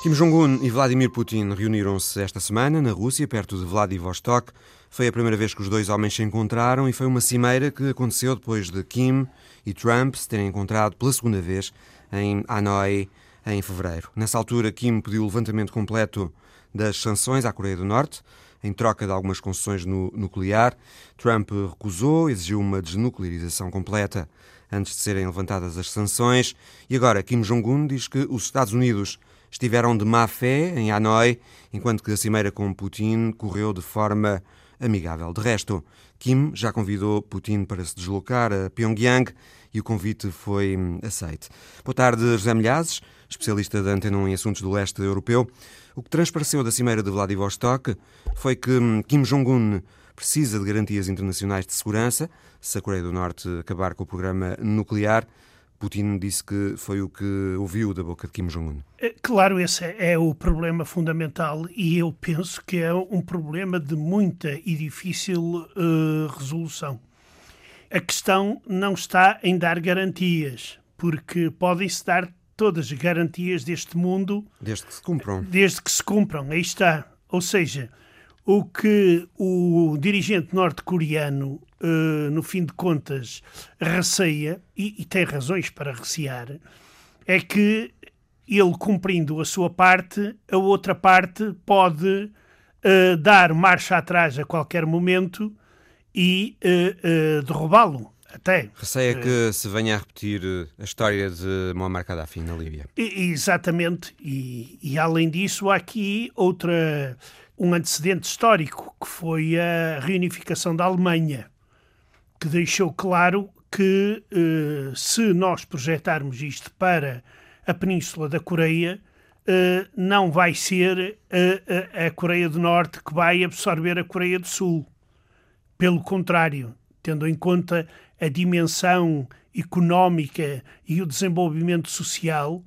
Kim Jong-un e Vladimir Putin reuniram-se esta semana na Rússia, perto de Vladivostok. Foi a primeira vez que os dois homens se encontraram e foi uma cimeira que aconteceu depois de Kim e Trump se terem encontrado pela segunda vez em Hanoi em fevereiro. Nessa altura, Kim pediu o levantamento completo das sanções à Coreia do Norte, em troca de algumas concessões no nuclear. Trump recusou, exigiu uma desnuclearização completa antes de serem levantadas as sanções. E agora, Kim Jong-un diz que os Estados Unidos estiveram de má fé em Hanoi, enquanto que a cimeira com Putin correu de forma amigável. De resto, Kim já convidou Putin para se deslocar a Pyongyang e o convite foi aceite. Boa tarde, José Milhazes, especialista da Antena 1 em assuntos do leste europeu. O que transpareceu da cimeira de Vladivostok foi que Kim Jong-un precisa de garantias internacionais de segurança se a Coreia do Norte acabar com o programa nuclear Putin disse que foi o que ouviu da boca de Kim Jong-un. É, claro, esse é o problema fundamental e eu penso que é um problema de muita e difícil uh, resolução. A questão não está em dar garantias, porque podem-se dar todas as garantias deste mundo. Desde que se cumpram. Desde que se cumpram, aí está. Ou seja, o que o dirigente norte-coreano uh, no fim de contas, receia, e, tem razões para recear, é que ele cumprindo a sua parte, a outra parte pode uh, dar marcha atrás a qualquer momento e uh, derrubá-lo. Até. Receia que se venha a repetir a história de Muammar Gaddafi na Líbia. Exatamente. E, e, além disso, há aqui outra, um antecedente histórico, que foi a reunificação da Alemanha que deixou claro que eh, se nós projetarmos isto para a Península da Coreia, eh, não vai ser a, a, a, Coreia do Norte que vai absorver a Coreia do Sul. Pelo contrário, tendo em conta a dimensão económica e o desenvolvimento social,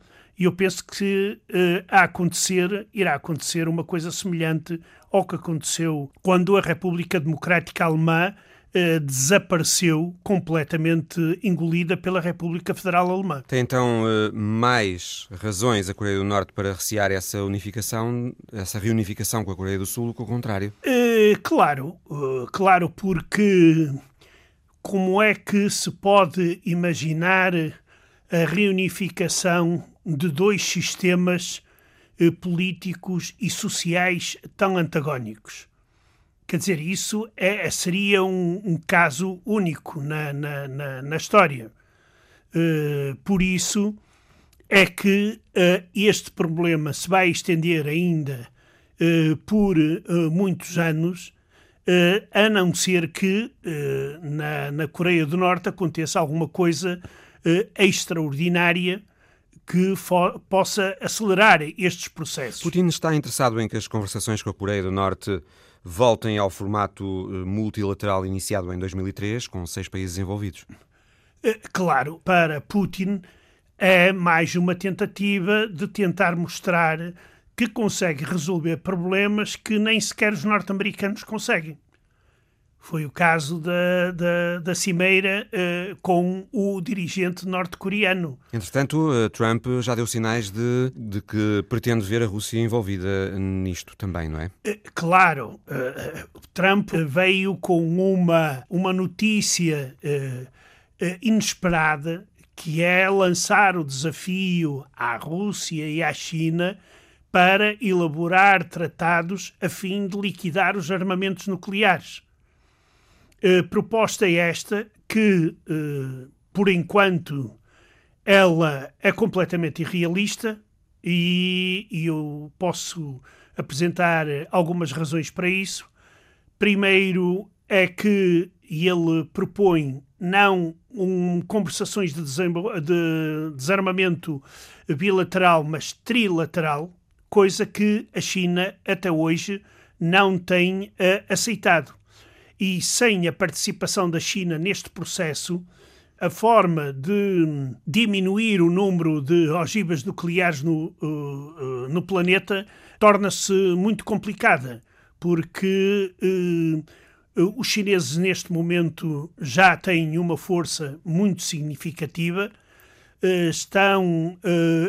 eu penso que eh, a acontecer, irá acontecer uma coisa semelhante ao que aconteceu quando a República Democrática Alemã eh, desapareceu completamente engolida pela República Federal Alemã. Tem então eh, mais razões a Coreia do Norte para recear essa unificação, essa reunificação com a Coreia do Sul do que o contrário? Claro, claro, porque como é que se pode imaginar a reunificação de dois sistemas políticos e sociais tão antagónicos? Quer dizer, isso é, seria um, um caso único na, na, na, na história. Uh, por isso é que uh, este problema se vai estender ainda por muitos anos, a não ser que na, na Coreia do Norte aconteça alguma coisa extraordinária que possa acelerar estes processos. Putin está interessado em que as conversações com a Coreia do Norte voltem ao formato eh, multilateral iniciado em 2003, com seis países envolvidos? Eh, claro, para Putin, é mais uma tentativa de tentar mostrar que consegue resolver problemas que nem sequer os norte-americanos conseguem. Foi o caso da, da, da cimeira uh, com o dirigente norte-coreano. Entretanto, uh, Trump já deu sinais de, de que pretende ver a Rússia envolvida nisto também, não é? Uh, claro. Trump veio com uma, uma notícia inesperada, que é lançar o desafio à Rússia e à China para elaborar tratados a fim de liquidar os armamentos nucleares. Uh, proposta esta que, uh, por enquanto, ela é completamente irrealista e, e, eu posso apresentar algumas razões para isso. Primeiro é que ele propõe não um, conversações de, de desarmamento bilateral, mas trilateral, coisa que a China até hoje não tem uh, aceitado. E sem a participação da China neste processo, a forma de diminuir o número de ogivas nucleares no, uh, uh, no planeta torna-se muito complicada, porque os chineses neste momento já têm uma força muito significativa estão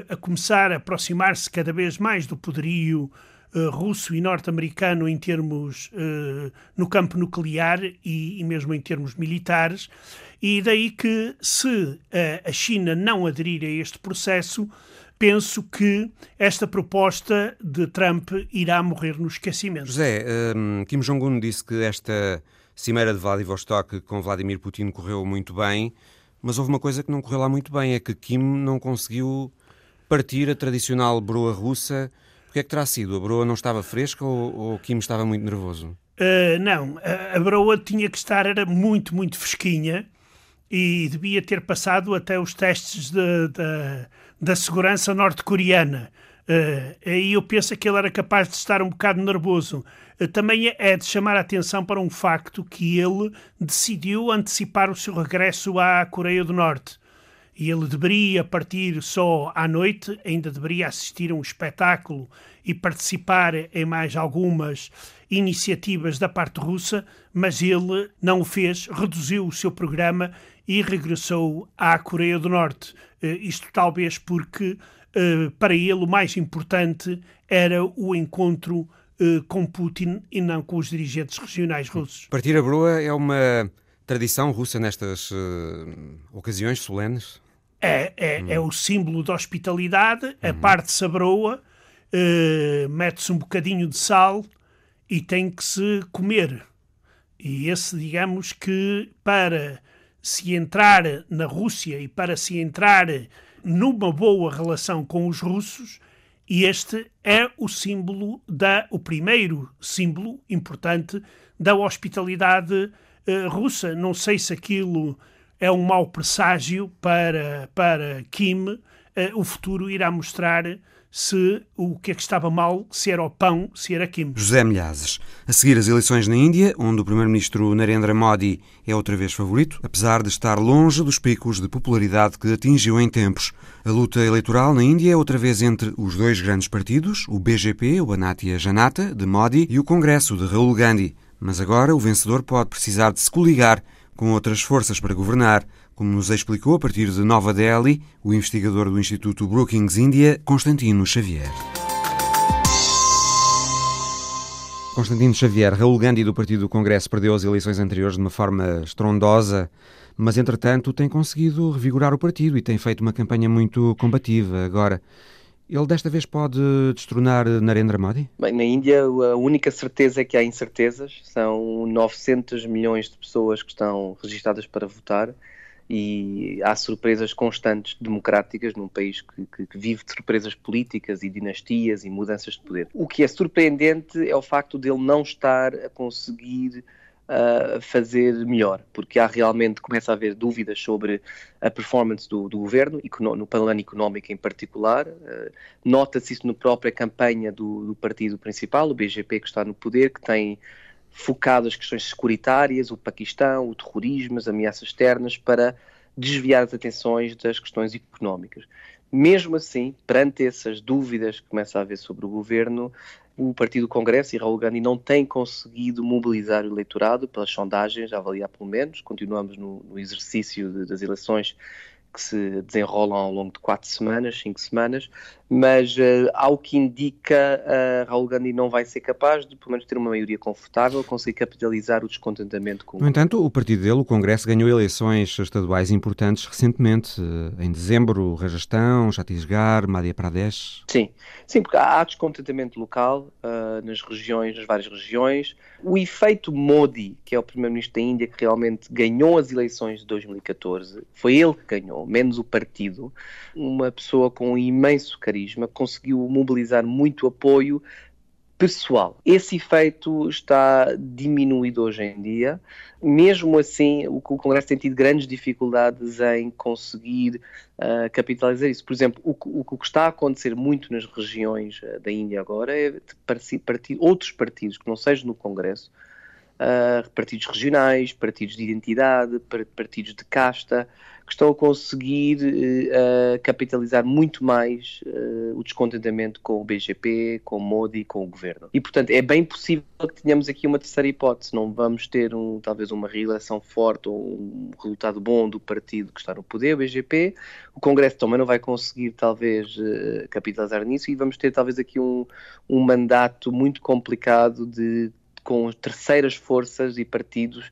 a começar a aproximar-se cada vez mais do poderio eh, russo e norte-americano em termos no campo nuclear e, e, mesmo em termos militares, e daí que se a China não aderir a este processo, penso que esta proposta de Trump irá morrer no esquecimento. José, um, Kim Jong-un disse que esta cimeira de Vladivostok com Vladimir Putin correu muito bem. Mas houve uma coisa que não correu lá muito bem, é que Kim não conseguiu partir a tradicional broa russa. O que é que terá sido? A broa não estava fresca ou, ou Kim estava muito nervoso? Uh, não, a, a broa tinha que estar, era muito, muito fresquinha e devia ter passado até os testes de, de, da segurança norte-coreana. Uh, aí eu penso que ele era capaz de estar um bocado nervoso. Uh, também é de chamar a atenção para um facto que ele decidiu antecipar o seu regresso à Coreia do Norte. E ele deveria partir só à noite, ainda deveria assistir a um espetáculo e participar em mais algumas iniciativas da parte russa, mas ele não o fez, reduziu o seu programa e regressou à Coreia do Norte. Uh, isto talvez porque eh, para ele o mais importante era o encontro uh, com Putin e não com os dirigentes regionais russos. Partir a broa é uma tradição russa nestas uh, ocasiões solenes? É, é, hum. é, o símbolo da hospitalidade, a parte-se a broa, mete-se um bocadinho de sal e tem que se comer. E esse, digamos que para se entrar na Rússia e para se entrar numa boa relação com os russos, e este é o símbolo da o primeiro símbolo importante da hospitalidade uh, russa. Não sei se aquilo é um mau presságio para para Kim. Uh, o futuro irá mostrar se o que é que estava mal, se era o pão, se era Kim. José Milhazes. A seguir as eleições na Índia, onde o primeiro-ministro Narendra Modi é outra vez favorito, apesar de estar longe dos picos de popularidade que atingiu em tempos. A luta eleitoral na Índia é outra vez entre os dois grandes partidos, o BGP, o Bharatiya Janata, de Modi, e o Congresso, de Rahul Gandhi. Mas agora o vencedor pode precisar de se coligar com outras forças para governar como nos explicou a partir de Nova Delhi o investigador do Instituto Brookings India, Constantino Xavier. Constantino Xavier, Raul Gandhi do Partido do Congresso perdeu as eleições anteriores de uma forma estrondosa, mas entretanto tem conseguido revigorar o partido e tem feito uma campanha muito combativa. Agora, ele desta vez pode destronar Narendra Modi? Bem, na Índia a única certeza é que há incertezas. São 900 milhões de pessoas que estão registadas para votar e há surpresas constantes democráticas num país que, que, que, vive de surpresas políticas e dinastias e mudanças de poder. O que é surpreendente é o facto de ele não estar a conseguir uh, fazer melhor, porque há realmente, começa a haver dúvidas sobre a performance do, do governo, no plano económico em particular. Uh, Nota-se isso na própria campanha do, do partido principal, o BGP, que está no poder, que tem focado as questões securitárias, o Paquistão, o terrorismo, as ameaças externas, para desviar as atenções das questões económicas. Mesmo assim, perante essas dúvidas que começa a haver sobre o governo, o Partido Congresso e Raul Gandhi não têm conseguido mobilizar o eleitorado pelas sondagens, a avaliar pelo menos. Continuamos no, no exercício de, das eleições que se desenrolam ao longo de quatro semanas, cinco semanas, mas uh, ao que indica, uh, Raul Gandhi não vai ser capaz de, pelo menos, ter uma maioria confortável, conseguir capitalizar o descontentamento com No entanto, o partido dele, o Congresso, ganhou eleições estaduais importantes recentemente, uh, em dezembro, Rajastão, Chhattisgarh, Madhya Pradesh. Sim, sim, porque há descontentamento local nas regiões, nas várias regiões. O efeito Modi, que é o primeiro-ministro da Índia, que realmente ganhou as eleições de 2014, foi ele que ganhou, menos o partido, uma pessoa com um imenso carisma conseguiu mobilizar muito apoio pessoal. Esse efeito está diminuído hoje em dia. Mesmo assim, o, Congresso tem tido grandes dificuldades em conseguir uh, capitalizar isso. Por exemplo, o, o, que está a acontecer muito nas regiões uh, da Índia agora é partir, outros partidos que não sejam no Congresso, uh, partidos regionais, partidos de identidade, partidos de casta, estão a conseguir uh, capitalizar muito mais uh, o descontentamento com o BGP, com o Modi, com o governo. E, portanto, é bem possível que tenhamos aqui uma terceira hipótese. Não vamos ter um, talvez uma reeleição forte ou um resultado bom do partido que está no poder, o BGP. O Congresso também não vai conseguir, talvez, uh, capitalizar nisso e vamos ter, talvez, aqui um, um mandato muito complicado de com terceiras forças e partidos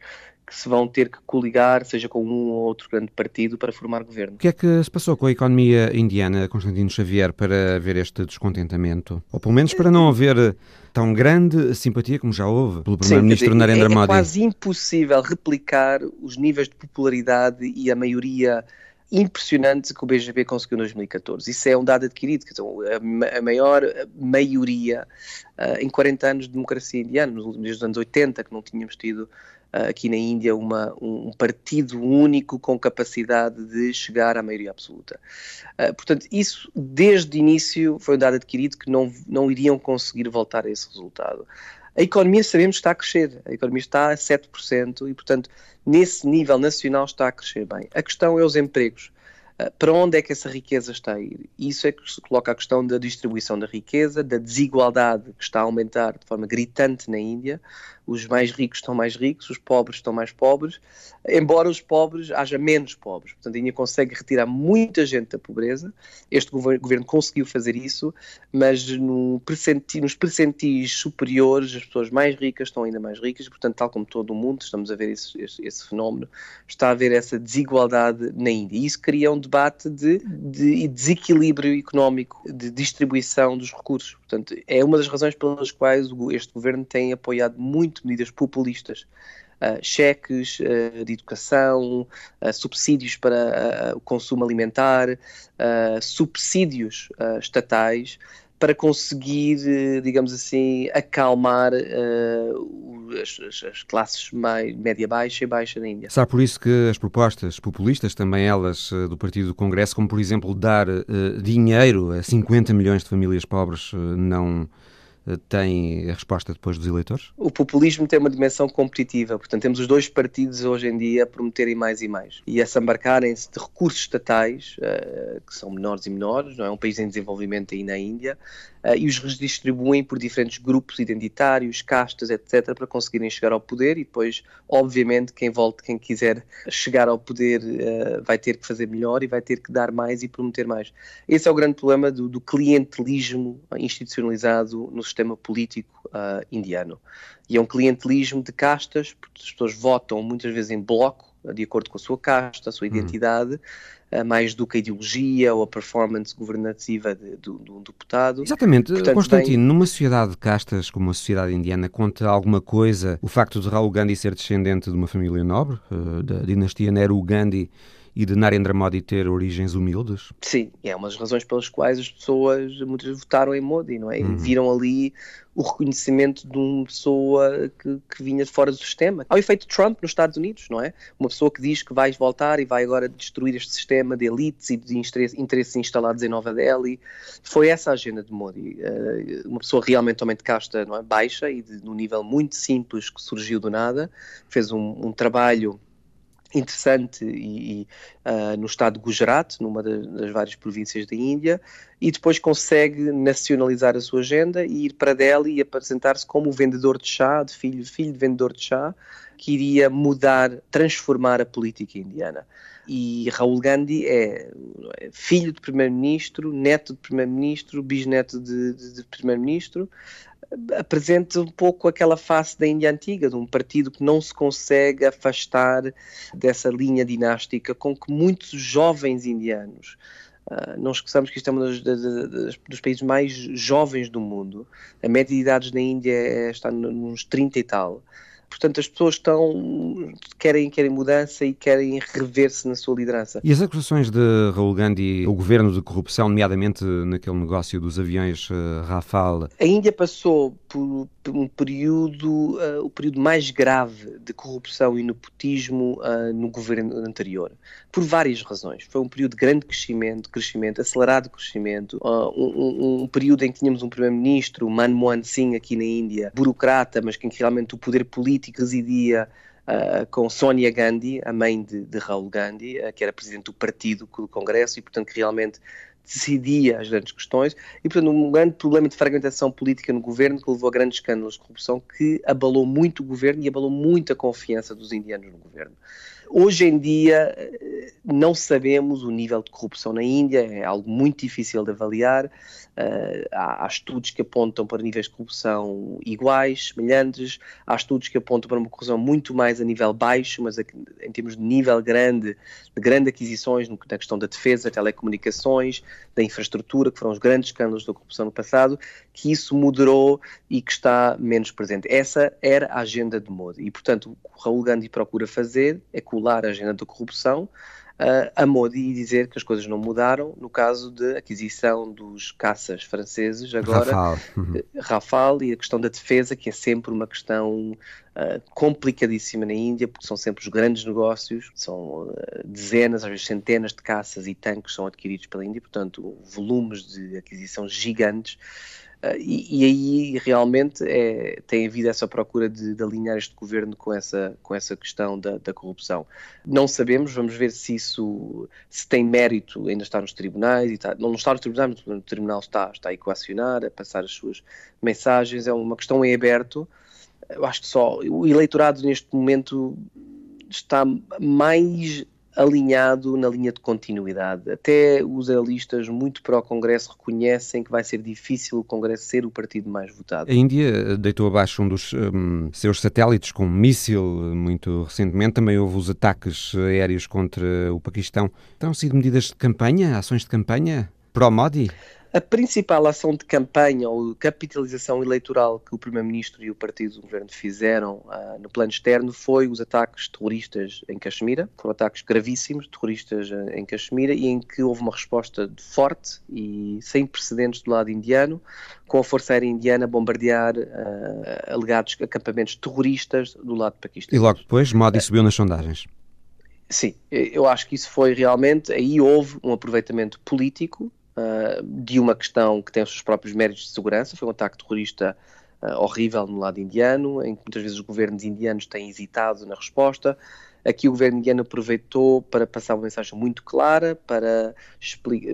que se vão ter que coligar, seja com um ou outro grande partido, para formar governo. O que é que se passou com a economia indiana, Constantino Xavier, para haver este descontentamento? Ou pelo menos para não haver tão grande simpatia como já houve pelo Primeiro-Ministro Narendra Modi? É quase impossível replicar os níveis de popularidade e a maioria impressionante que o BGP conseguiu em 2014. Isso é um dado adquirido, quer dizer, a, maior maioria uh, em 40 anos de democracia indiana, nos anos 80, que não tínhamos tido aqui na Índia uma, um partido único com capacidade de chegar à maioria absoluta. Uh, portanto, isso desde o início foi um dado adquirido que não, não iriam conseguir voltar a esse resultado. A economia sabemos está a crescer, a economia está a 7% e, portanto, nesse nível nacional está a crescer bem. A questão é os empregos. Ah, para onde é que essa riqueza está a ir? Isso é que se coloca a questão da distribuição da riqueza, da desigualdade que está a aumentar de forma gritante na Índia os mais ricos estão mais ricos, os pobres estão mais pobres, embora os pobres haja menos pobres. Portanto, a Índia consegue retirar muita gente da pobreza. Este governo conseguiu fazer isso, mas no nos percentis superiores, as pessoas mais ricas estão ainda mais ricas. Portanto, tal como todo o mundo, estamos a ver esse, esse, esse fenómeno, está a haver essa desigualdade na Índia. E isso cria um debate de, de desequilíbrio económico, de distribuição dos recursos. Portanto, é uma das razões pelas quais este governo tem apoiado muito medidas populistas. Uh, cheques uh, de educação, uh, subsídios para o consumo alimentar, subsídios estatais para conseguir, digamos assim, acalmar as, as, classes mais, média baixa e baixa na Índia. Será por isso que as propostas populistas, também elas do Partido do Congresso, como por exemplo dar dinheiro a 50 milhões de famílias pobres, não eh, tem a resposta depois dos eleitores? O populismo tem uma dimensão competitiva, portanto temos os dois partidos hoje em dia a prometerem mais e mais e a se embarcarem-se de recursos estatais, uh, que são menores e menores, não é um país em desenvolvimento aí na Índia, uh, e os redistribuem por diferentes grupos identitários, castas, etc., para conseguirem chegar ao poder e depois, obviamente, quem volte, quem quiser chegar ao poder uh, vai ter que fazer melhor e vai ter que dar mais e prometer mais. Esse é o grande problema do, do clientelismo institucionalizado no sistema político uh, indiano. E é um clientelismo de castas, porque as pessoas votam muitas vezes em bloco, de acordo com a sua casta, a sua uhum. identidade, uhum. Uh, mais do que a ideologia ou a performance governativa de, de, de um deputado. Exatamente. Portanto, Constantino, bem... numa sociedade de castas como a sociedade indiana, conta alguma coisa o facto de Raul Gandhi ser descendente de uma família nobre, uh, da dinastia Nehru Gandhi, e de Narendra Modi ter origens humildes? Sim, é uma das razões pelas quais as pessoas muitas votaram em Modi, não é? Uhum. Viram ali o reconhecimento de uma pessoa que, que, vinha de fora do sistema. Ao efeito Trump nos Estados Unidos, não é? Uma pessoa que diz que vai voltar e vai agora destruir este sistema de elites e de interesses instalados em Nova Delhi. Foi essa a agenda de Modi. Uh, uma pessoa realmente também de casta não é? baixa e de, de um nível muito simples que surgiu do nada, fez um, um trabalho interessante e, e uh, no estado de Gujarat, numa das, das várias províncias da Índia, e depois consegue nacionalizar a sua agenda e ir para Delhi e apresentar-se como o vendedor de chá, de filho, filho de vendedor de chá, que iria mudar, transformar a política indiana. E Raul Gandhi é filho de primeiro-ministro, neto de primeiro-ministro, bisneto de, de, de primeiro-ministro, apresenta um pouco aquela face da Índia antiga, de um partido que não se consegue afastar dessa linha dinástica com que muitos jovens indianos Uh, não esqueçamos que isto é um dos, dos, dos, países mais jovens do mundo. A média de idades na Índia é, está nos 30 e tal. Portanto, as pessoas estão querem, querem mudança e querem rever-se na sua liderança. E as acusações de Raul Gandhi, o governo de corrupção, nomeadamente naquele negócio dos aviões uh, Rafale? A Índia passou por, por um período, uh, o período mais grave de corrupção e nepotismo uh, no governo anterior, por várias razões. Foi um período de grande crescimento, crescimento acelerado crescimento, um, um, um, período em que tínhamos um primeiro-ministro, Manmohan Singh, aqui na Índia, burocrata, mas que realmente o poder político residia uh, com Sonia Gandhi, a mãe de, de Raul Gandhi, uh, que era presidente do partido do Congresso e, portanto, que realmente decidia as grandes questões e, portanto, um grande problema de fragmentação política no governo que levou a grandes escândalos de corrupção que abalou muito o governo e abalou muito a confiança dos indianos no governo. Hoje em dia não sabemos o nível de corrupção na Índia, é algo muito difícil de avaliar. Uh, há, há, estudos que apontam para níveis de corrupção iguais, semelhantes, há estudos que apontam para uma corrupção muito mais a nível baixo, mas em termos de nível grande, de grandes aquisições na questão da defesa, telecomunicações, da infraestrutura, que foram os grandes escândalos da corrupção no passado, que isso moderou e que está menos presente. Essa era a agenda de Modi. E, portanto, o que Raul Gandhi procura fazer é colar a agenda da corrupção uh, a Modi e dizer que as coisas não mudaram no caso de aquisição dos caças franceses, agora Rafale, uhum. Rafale e a questão da defesa, que é sempre uma questão uh, complicadíssima na Índia, porque são sempre os grandes negócios, são uh, dezenas, às vezes centenas de caças e tanques são adquiridos pela Índia, portanto, volumes de aquisição gigantes. Uh, e, e, aí realmente é, tem havido essa procura de, de, alinhar este governo com essa, com essa questão da, da, corrupção. Não sabemos, vamos ver se isso se tem mérito ainda está nos tribunais, está, não está nos tribunais, mas o tribunal está, está a equacionar, a passar as suas mensagens, é uma questão em aberto. Eu acho que só o eleitorado neste momento está mais alinhado na linha de continuidade. Até os analistas muito pró-Congresso reconhecem que vai ser difícil o Congresso ser o partido mais votado. A Índia deitou abaixo um dos um, seus satélites com um míssil muito recentemente. Também houve os ataques aéreos contra o Paquistão. Terão sido medidas de campanha, ações de campanha pró-Modi? A principal ação de campanha ou capitalização eleitoral que o Primeiro-Ministro e o partido do governo fizeram uh, no plano externo foi os ataques terroristas em Caxemira. Foram ataques gravíssimos, terroristas uh, em Caxemira, e em que houve uma resposta forte e sem precedentes do lado indiano, com a Força Aérea Indiana a bombardear uh, alegados acampamentos terroristas do lado do Paquistão. E logo depois, Modi subiu nas sondagens. Sim, eu acho que isso foi realmente. Aí houve um aproveitamento político uh, de uma questão que tem os seus próprios méritos de segurança. Foi um ataque terrorista uh, horrível no lado indiano, em que muitas vezes os governos indianos têm hesitado na resposta. Aqui o governo indiano aproveitou para passar uma mensagem muito clara, para,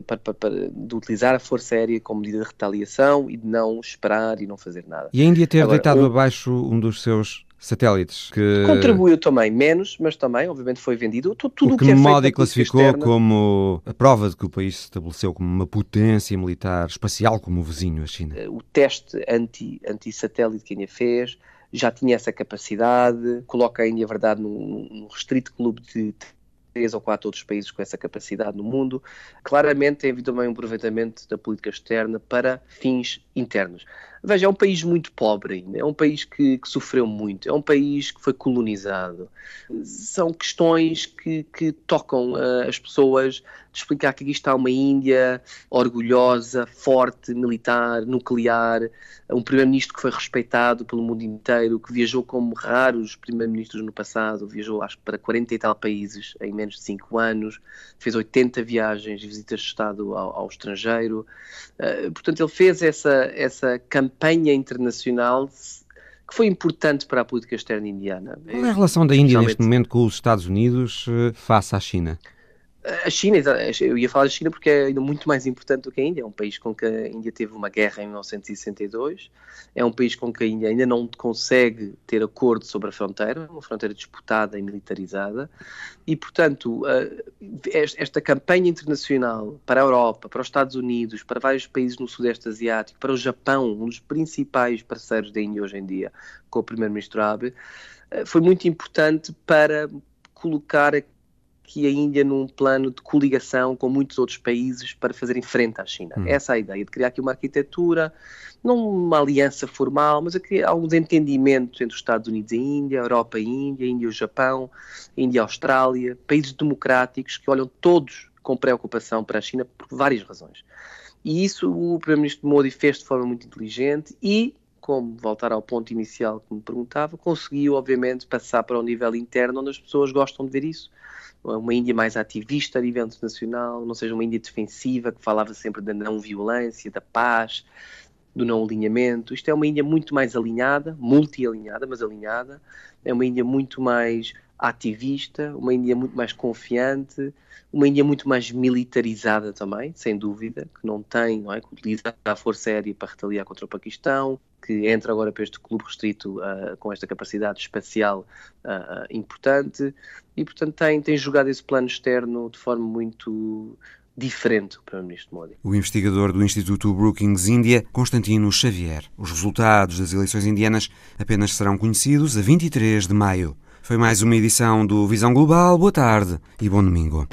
para, para, para, de utilizar a força aérea como medida de retaliação e de não esperar e não fazer nada. E a Índia ter Agora, deitado um, abaixo um dos seus satélites que contribuiu também menos, mas também obviamente foi vendido tudo, o que, que é Modi classificou externa. como a prova de que o país se estabeleceu como uma potência militar espacial como o vizinho a China. O teste anti anti satélite que a Índia fez já tinha essa capacidade, coloca a Índia, verdade, num, num restrito clube de três ou quatro outros países com essa capacidade no mundo. Claramente tem havido também um aproveitamento da política externa para fins internos. Veja, é um país muito pobre ainda, é um país que, que, sofreu muito, é um país que foi colonizado. São questões que, que tocam uh, as pessoas de explicar que aqui está uma Índia orgulhosa, forte, militar, nuclear, um primeiro-ministro que foi respeitado pelo mundo inteiro, que viajou como raros primeiros-ministros no passado, viajou acho para 40 e tal países em menos de 5 anos, fez 80 viagens visitas de Estado ao, ao estrangeiro. Uh, portanto, ele fez essa, essa campanha internacional que foi importante para a política externa indiana. Qual é a relação da Índia neste momento com os Estados Unidos eh, face à China? A China, eu ia falar da China porque é ainda muito mais importante do que a Índia. É um país com que a Índia teve uma guerra em 1962, é um país com que a Índia ainda não consegue ter acordo sobre a fronteira, uma fronteira disputada e militarizada, e portanto, esta campanha internacional para a Europa, para os Estados Unidos, para vários países no Sudeste Asiático, para o Japão, um dos principais parceiros da Índia hoje em dia, com o Primeiro-Ministro Abe, eh, foi muito importante para colocar que a Índia num plano de coligação com muitos outros países para fazerem frente à China. Hum. Essa é a ideia, de criar aqui uma arquitetura, não uma aliança formal, mas a criar alguns entendimentos entre os Estados Unidos e a Índia, a Europa e a Índia, a Índia e o Japão, a Índia e a Austrália, países democráticos que olham todos com preocupação para a China por várias razões. E isso o Primeiro-Ministro Modi fez de forma muito inteligente e como voltar ao ponto inicial que me perguntava, conseguiu, obviamente, passar para um nível interno onde as pessoas gostam de ver isso uma Índia mais ativista a nível internacional, não seja uma Índia defensiva que falava sempre da não violência, da paz, do não alinhamento. Isto é uma Índia muito mais alinhada, multi-alinhada, mas alinhada. É uma Índia muito mais ativista, uma Índia muito mais confiante, uma Índia muito mais militarizada também, sem dúvida, que não tem, não é, que utiliza a força aérea para retaliar contra o Paquistão, que entra agora para este clube restrito uh, com esta capacidade espacial uh, importante e, portanto, tem, tem jogado esse plano externo de forma muito diferente o Primeiro-Ministro Modi. O investigador do Instituto Brookings Índia, Constantino Xavier. Os resultados das eleições indianas apenas serão conhecidos a 23 de maio. Foi mais uma edição do Visão Global. Boa tarde e bom domingo.